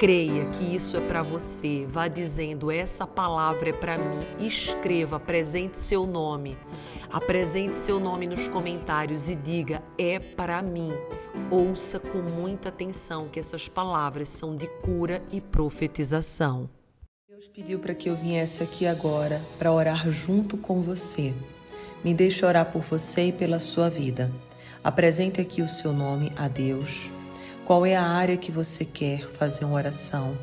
Creia que isso é para você. Vá dizendo: essa palavra é para mim. Escreva, apresente seu nome. Apresente seu nome nos comentários e diga: é para mim. Ouça com muita atenção que essas palavras são de cura e profetização. Deus pediu para que eu viesse aqui agora para orar junto com você. Me deixe orar por você e pela sua vida. Apresente aqui o seu nome a Deus qual é a área que você quer fazer uma oração.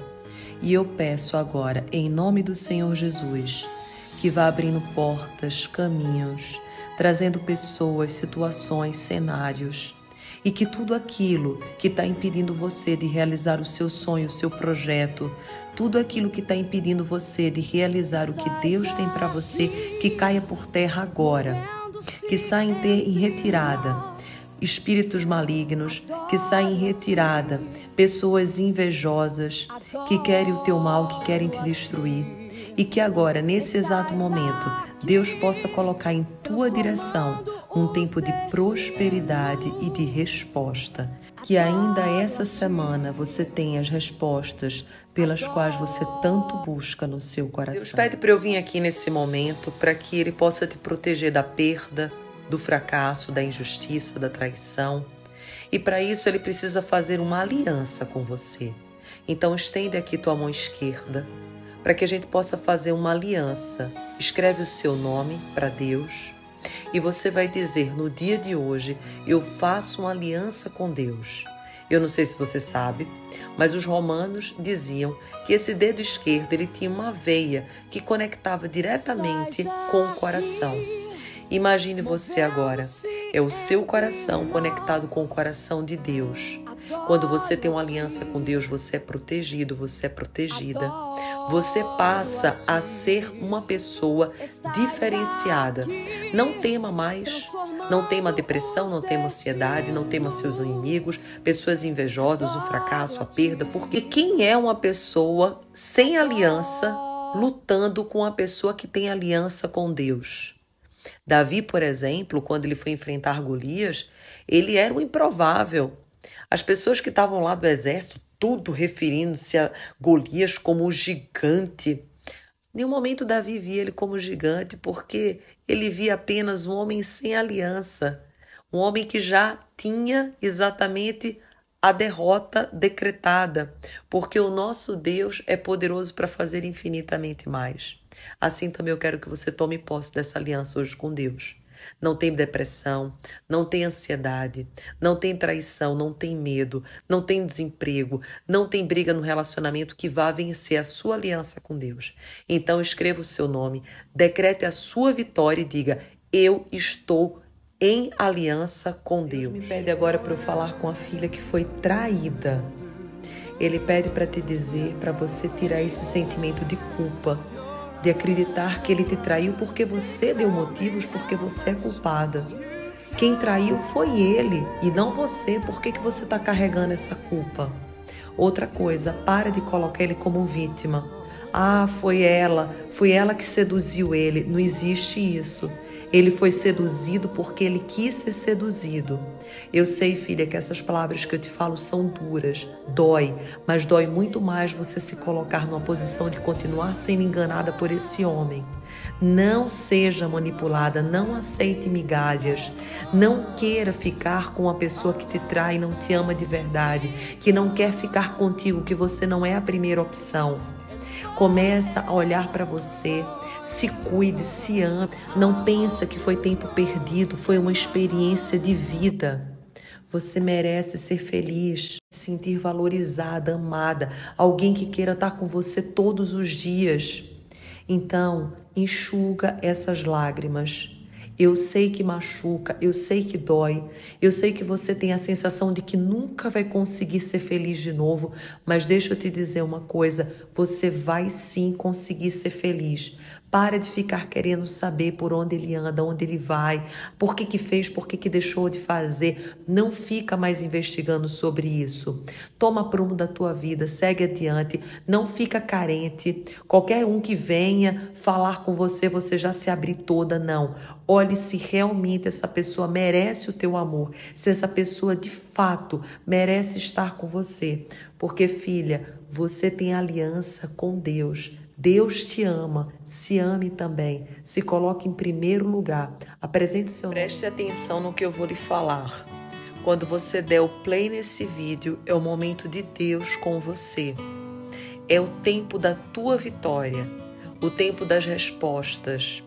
E eu peço agora, em nome do Senhor Jesus, que vá abrindo portas, caminhos, trazendo pessoas, situações, cenários, e que tudo aquilo que está impedindo você de realizar o seu sonho, o seu projeto, tudo aquilo que está impedindo você de realizar o que Deus tem para você, que caia por terra agora, que saia em retirada espíritos malignos que saem em retirada, pessoas invejosas que querem o teu mal, que querem te destruir. E que agora, nesse exato momento, Deus possa colocar em tua direção um tempo de prosperidade e de resposta. Que ainda essa semana você tenha as respostas pelas quais você tanto busca no seu coração. Deus pede para eu vir aqui nesse momento para que Ele possa te proteger da perda, do fracasso, da injustiça, da traição. E para isso ele precisa fazer uma aliança com você. Então estende aqui tua mão esquerda para que a gente possa fazer uma aliança. Escreve o seu nome para Deus e você vai dizer no dia de hoje: eu faço uma aliança com Deus. Eu não sei se você sabe, mas os romanos diziam que esse dedo esquerdo ele tinha uma veia que conectava diretamente com o coração. Imagine você agora. É o seu coração conectado com o coração de Deus. Quando você tem uma aliança com Deus, você é protegido, você é protegida. Você passa a ser uma pessoa diferenciada. Não tema mais, não tema depressão, não tema ansiedade, não tema seus inimigos, pessoas invejosas, o fracasso, a perda, porque quem é uma pessoa sem aliança lutando com a pessoa que tem aliança com Deus? Davi, por exemplo, quando ele foi enfrentar Golias, ele era o improvável. As pessoas que estavam lá do exército, tudo referindo-se a Golias como gigante. Em nenhum momento Davi via ele como gigante, porque ele via apenas um homem sem aliança, um homem que já tinha exatamente a derrota decretada, porque o nosso Deus é poderoso para fazer infinitamente mais. Assim também eu quero que você tome posse dessa aliança hoje com Deus. Não tem depressão, não tem ansiedade, não tem traição, não tem medo, não tem desemprego, não tem briga no relacionamento que vá vencer a sua aliança com Deus. Então escreva o seu nome, decrete a sua vitória e diga: Eu estou em aliança com Deus. Deus me pede agora para eu falar com a filha que foi traída. Ele pede para te dizer, para você tirar esse sentimento de culpa de acreditar que ele te traiu porque você deu motivos, porque você é culpada. Quem traiu foi ele e não você. Por que, que você está carregando essa culpa? Outra coisa, para de colocar ele como vítima. Ah, foi ela, foi ela que seduziu ele. Não existe isso. Ele foi seduzido porque ele quis ser seduzido. Eu sei, filha, que essas palavras que eu te falo são duras, dói, mas dói muito mais você se colocar numa posição de continuar sendo enganada por esse homem. Não seja manipulada, não aceite migalhas, não queira ficar com uma pessoa que te trai não te ama de verdade, que não quer ficar contigo, que você não é a primeira opção. Começa a olhar para você, se cuide, se ame. Não pensa que foi tempo perdido, foi uma experiência de vida. Você merece ser feliz, se sentir valorizada, amada, alguém que queira estar com você todos os dias. Então, enxuga essas lágrimas. Eu sei que machuca, eu sei que dói, eu sei que você tem a sensação de que nunca vai conseguir ser feliz de novo, mas deixa eu te dizer uma coisa: você vai sim conseguir ser feliz Para de ficar querendo saber por onde ele anda, onde ele vai, por que que fez, por que que deixou de fazer. Não fica mais investigando sobre isso. Toma prumo da tua vida, segue adiante, não fica carente. Qualquer um que venha falar com você, você já se abrir toda, não. Olhe se realmente essa pessoa merece o teu amor, se essa pessoa de fato merece estar com você. Porque, filha, você tem aliança com Deus. Deus te ama, se ame também, se coloque em primeiro lugar. Apresente seu Preste atenção no que eu vou lhe falar. Quando você der o play nesse vídeo, é o momento de Deus com você. É o tempo da tua vitória, o tempo das respostas.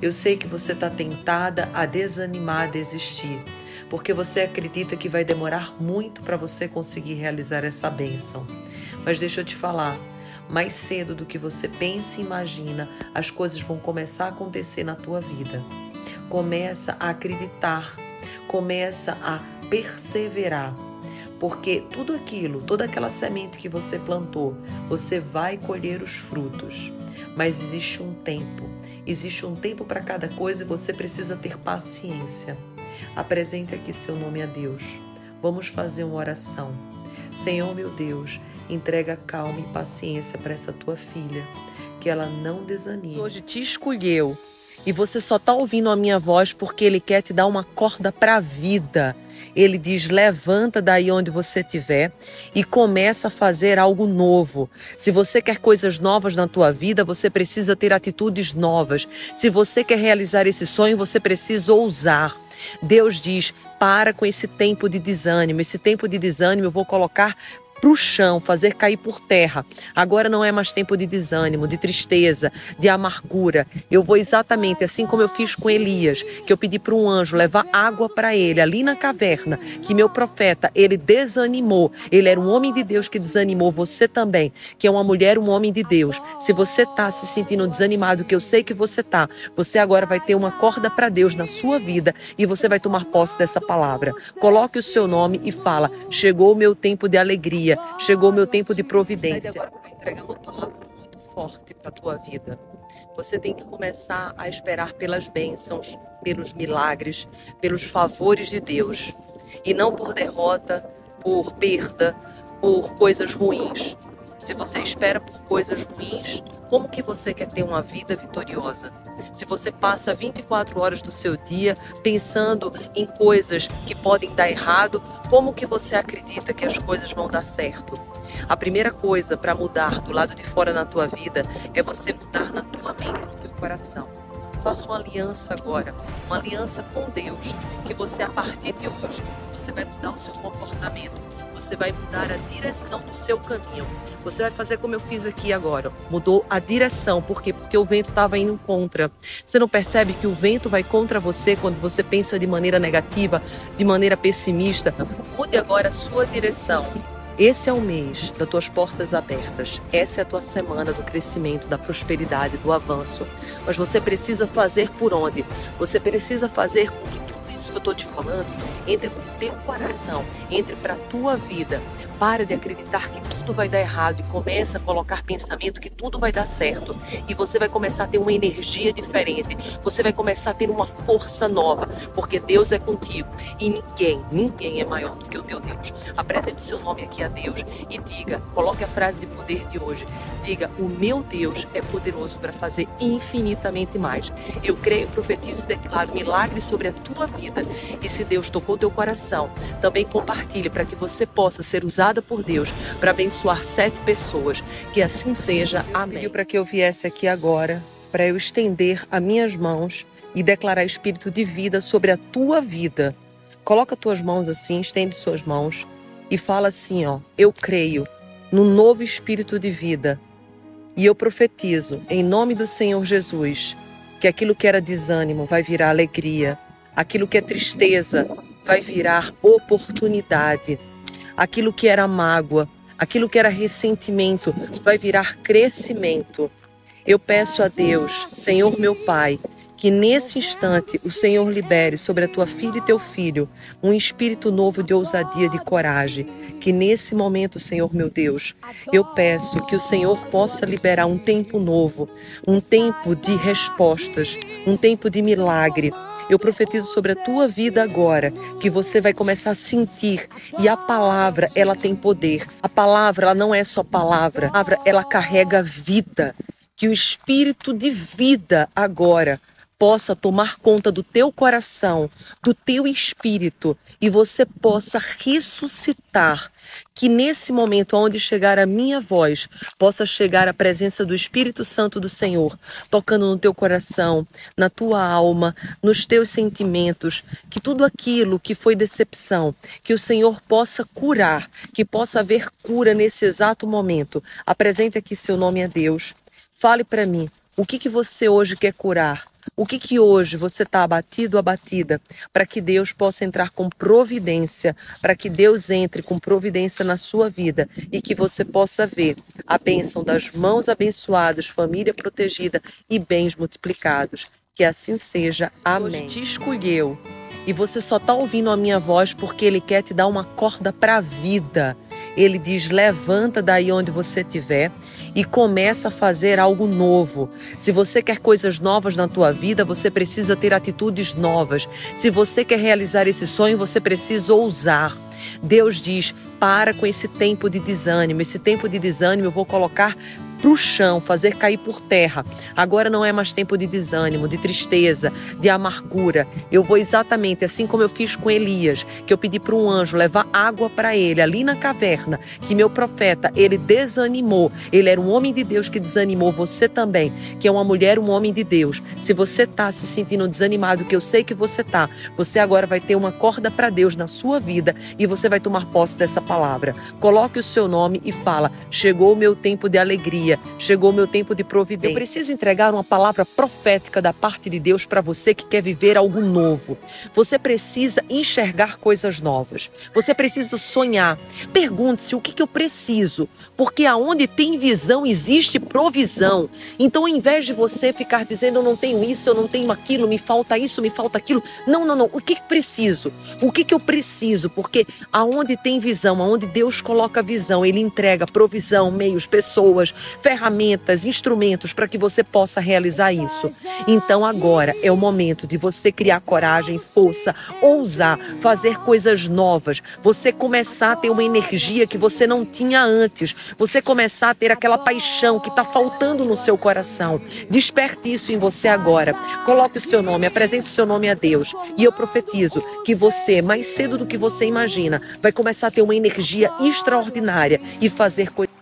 Eu sei que você está tentada a desanimar, a desistir, porque você acredita que vai demorar muito para você conseguir realizar essa bênção. Mas deixa eu te falar, mais cedo do que você pensa e imagina, as coisas vão começar a acontecer na tua vida. Começa a acreditar, começa a perseverar, porque tudo aquilo, toda aquela semente que você plantou, você vai colher os frutos. Mas existe um tempo, existe um tempo para cada coisa e você precisa ter paciência. Apresente aqui seu nome a Deus. Vamos fazer uma oração. Senhor meu Deus, Entrega calma e paciência para essa tua filha, que ela não desanime. Hoje te escolheu e você só está ouvindo a minha voz porque ele quer te dar uma corda para a vida. Ele diz: levanta daí onde você estiver e começa a fazer algo novo. Se você quer coisas novas na tua vida, você precisa ter atitudes novas. Se você quer realizar esse sonho, você precisa ousar. Deus diz: para com esse tempo de desânimo. Esse tempo de desânimo eu vou colocar para o chão, fazer cair por terra. Agora não é mais tempo de desânimo, de tristeza, de amargura. Eu vou exatamente assim como eu fiz com Elias, que eu pedi para um anjo levar água para ele ali na caverna, que meu profeta, ele desanimou. Ele era um homem de Deus que desanimou você também, que é uma mulher, um homem de Deus. Se você está se sentindo desanimado, que eu sei que você está, você agora vai ter uma corda para Deus na sua vida e você vai tomar posse dessa palavra. Coloque o seu nome e fala: chegou o meu tempo de alegria dia, chegou o meu tempo de providência. Agora eu vou entregar uma palavra muito forte para a tua vida. Você tem que começar a esperar pelas bênçãos, pelos milagres, pelos favores de Deus. E não por derrota, por perda, por coisas ruins. Se você espera por coisas ruins, como que você quer ter uma vida vitoriosa? Se você passa 24 horas do seu dia pensando em coisas que podem dar errado, como que você acredita que as coisas vão dar certo? A primeira coisa para mudar do lado de fora na tua vida é você mudar na tua mente e no teu coração. Faça uma aliança agora, uma aliança com Deus, que você a partir de hoje, você vai mudar o seu comportamento você vai mudar a direção do seu caminho. Você vai fazer como eu fiz aqui agora. Mudou a direção. Por quê? Porque o vento estava indo contra. Você não percebe que o vento vai contra você quando você pensa de maneira negativa, de maneira pessimista? Mude agora a sua direção. Esse é o mês das tuas portas abertas. Essa é a tua semana do crescimento, da prosperidade, do avanço. Mas você precisa fazer por onde? Você precisa fazer com que isso que eu estou te falando entre para o teu coração, entre para a tua vida. Para de acreditar que tudo vai dar errado e começa a colocar pensamento que tudo vai dar certo. E você vai começar a ter uma energia diferente. Você vai começar a ter uma força nova, porque Deus é contigo e ninguém, ninguém é maior do que o teu Deus. Apresente seu nome aqui a Deus e diga, coloque a frase de poder de hoje. Diga: "O meu Deus é poderoso para fazer infinitamente mais". Eu creio, profetizo e declaro milagres sobre a tua vida. E se Deus tocou teu coração, também compartilhe para que você possa ser usado usada por Deus para abençoar sete pessoas. Que assim seja. Amém. Pediu para que eu viesse aqui agora, para eu estender as minhas mãos e declarar espírito de vida sobre a tua vida. Coloca tuas mãos assim, estende suas mãos e fala assim, ó: Eu creio no novo espírito de vida. E eu profetizo em nome do Senhor Jesus que aquilo que era desânimo vai virar alegria, aquilo que é tristeza vai virar oportunidade aquilo que era mágoa, aquilo que era ressentimento, vai virar crescimento. Eu peço a Deus, Senhor meu Pai, que nesse instante o Senhor libere sobre a tua filha e teu filho um espírito novo de ousadia, de coragem. Que nesse momento, Senhor meu Deus, eu peço que o Senhor possa liberar um tempo novo, um tempo de respostas, um tempo de milagre eu profetizo sobre a tua vida agora que você vai começar a sentir e a palavra, ela tem poder. A palavra, ela não é só palavra. A palavra, ela carrega vida. Que o espírito de vida agora possa tomar conta do teu coração, do teu espírito e você possa ressuscitar. Que nesse momento, onde chegar a minha voz, possa chegar a presença do Espírito Santo do Senhor, tocando no teu coração, na tua alma, nos teus sentimentos, que tudo aquilo que foi decepção, que o Senhor possa curar, que possa haver cura nesse exato momento. Apresente aqui seu nome a Deus. Fale para mim, o que, que você hoje quer curar? O que que hoje você está abatido, abatida, para que Deus possa entrar com providência, para que Deus entre com providência na sua vida e que você possa ver a bênção das mãos abençoadas, família protegida e bens multiplicados. Que assim seja. Amém. Hoje te escolheu e você só está ouvindo a minha voz porque Ele quer te dar uma corda para a vida. Ele diz: levanta daí onde você estiver e começa a fazer algo novo. Se você quer coisas novas na tua vida, você precisa ter atitudes novas. Se você quer realizar esse sonho, você precisa ousar. Deus diz: para com esse tempo de desânimo. Esse tempo de desânimo eu vou colocar para o chão, fazer cair por terra. Agora não é mais tempo de desânimo, de tristeza, de amargura. Eu vou exatamente assim como eu fiz com Elias, que eu pedi para um anjo levar água para ele ali na caverna, que meu profeta, ele desanimou. Ele era um homem de Deus que desanimou você também, que é uma mulher, um homem de Deus. Se você está se sentindo desanimado, que eu sei que você está, você agora vai ter uma corda para Deus na sua vida e você vai tomar posse dessa palavra. Coloque o seu nome e fala: "Chegou o meu tempo de alegria chegou o meu tempo de providência. Eu preciso entregar uma palavra profética da parte de Deus para você que quer viver algo novo. Você precisa enxergar coisas novas. Você precisa sonhar. Pergunte-se o que, que eu preciso, porque aonde tem visão existe provisão. Então, ao invés de você ficar dizendo eu não tenho isso, eu não tenho aquilo, me falta isso, me falta aquilo, não, não, não. O que, que preciso? O que, que eu preciso? Porque aonde tem visão, aonde Deus coloca visão, Ele entrega provisão, meios, pessoas, ferramentas, instrumentos para que você possa realizar isso. Então agora é o momento de você criar coragem, força, ousar, fazer coisas novas, você começar a ter uma energia que você não tinha antes, você começar a ter aquela paixão que está faltando no seu coração. Desperte isso em você agora. Coloque o seu nome, apresente o seu nome a Deus. E eu profetizo que você, mais cedo do que você imagina, vai começar a ter uma energia extraordinária e fazer coisas.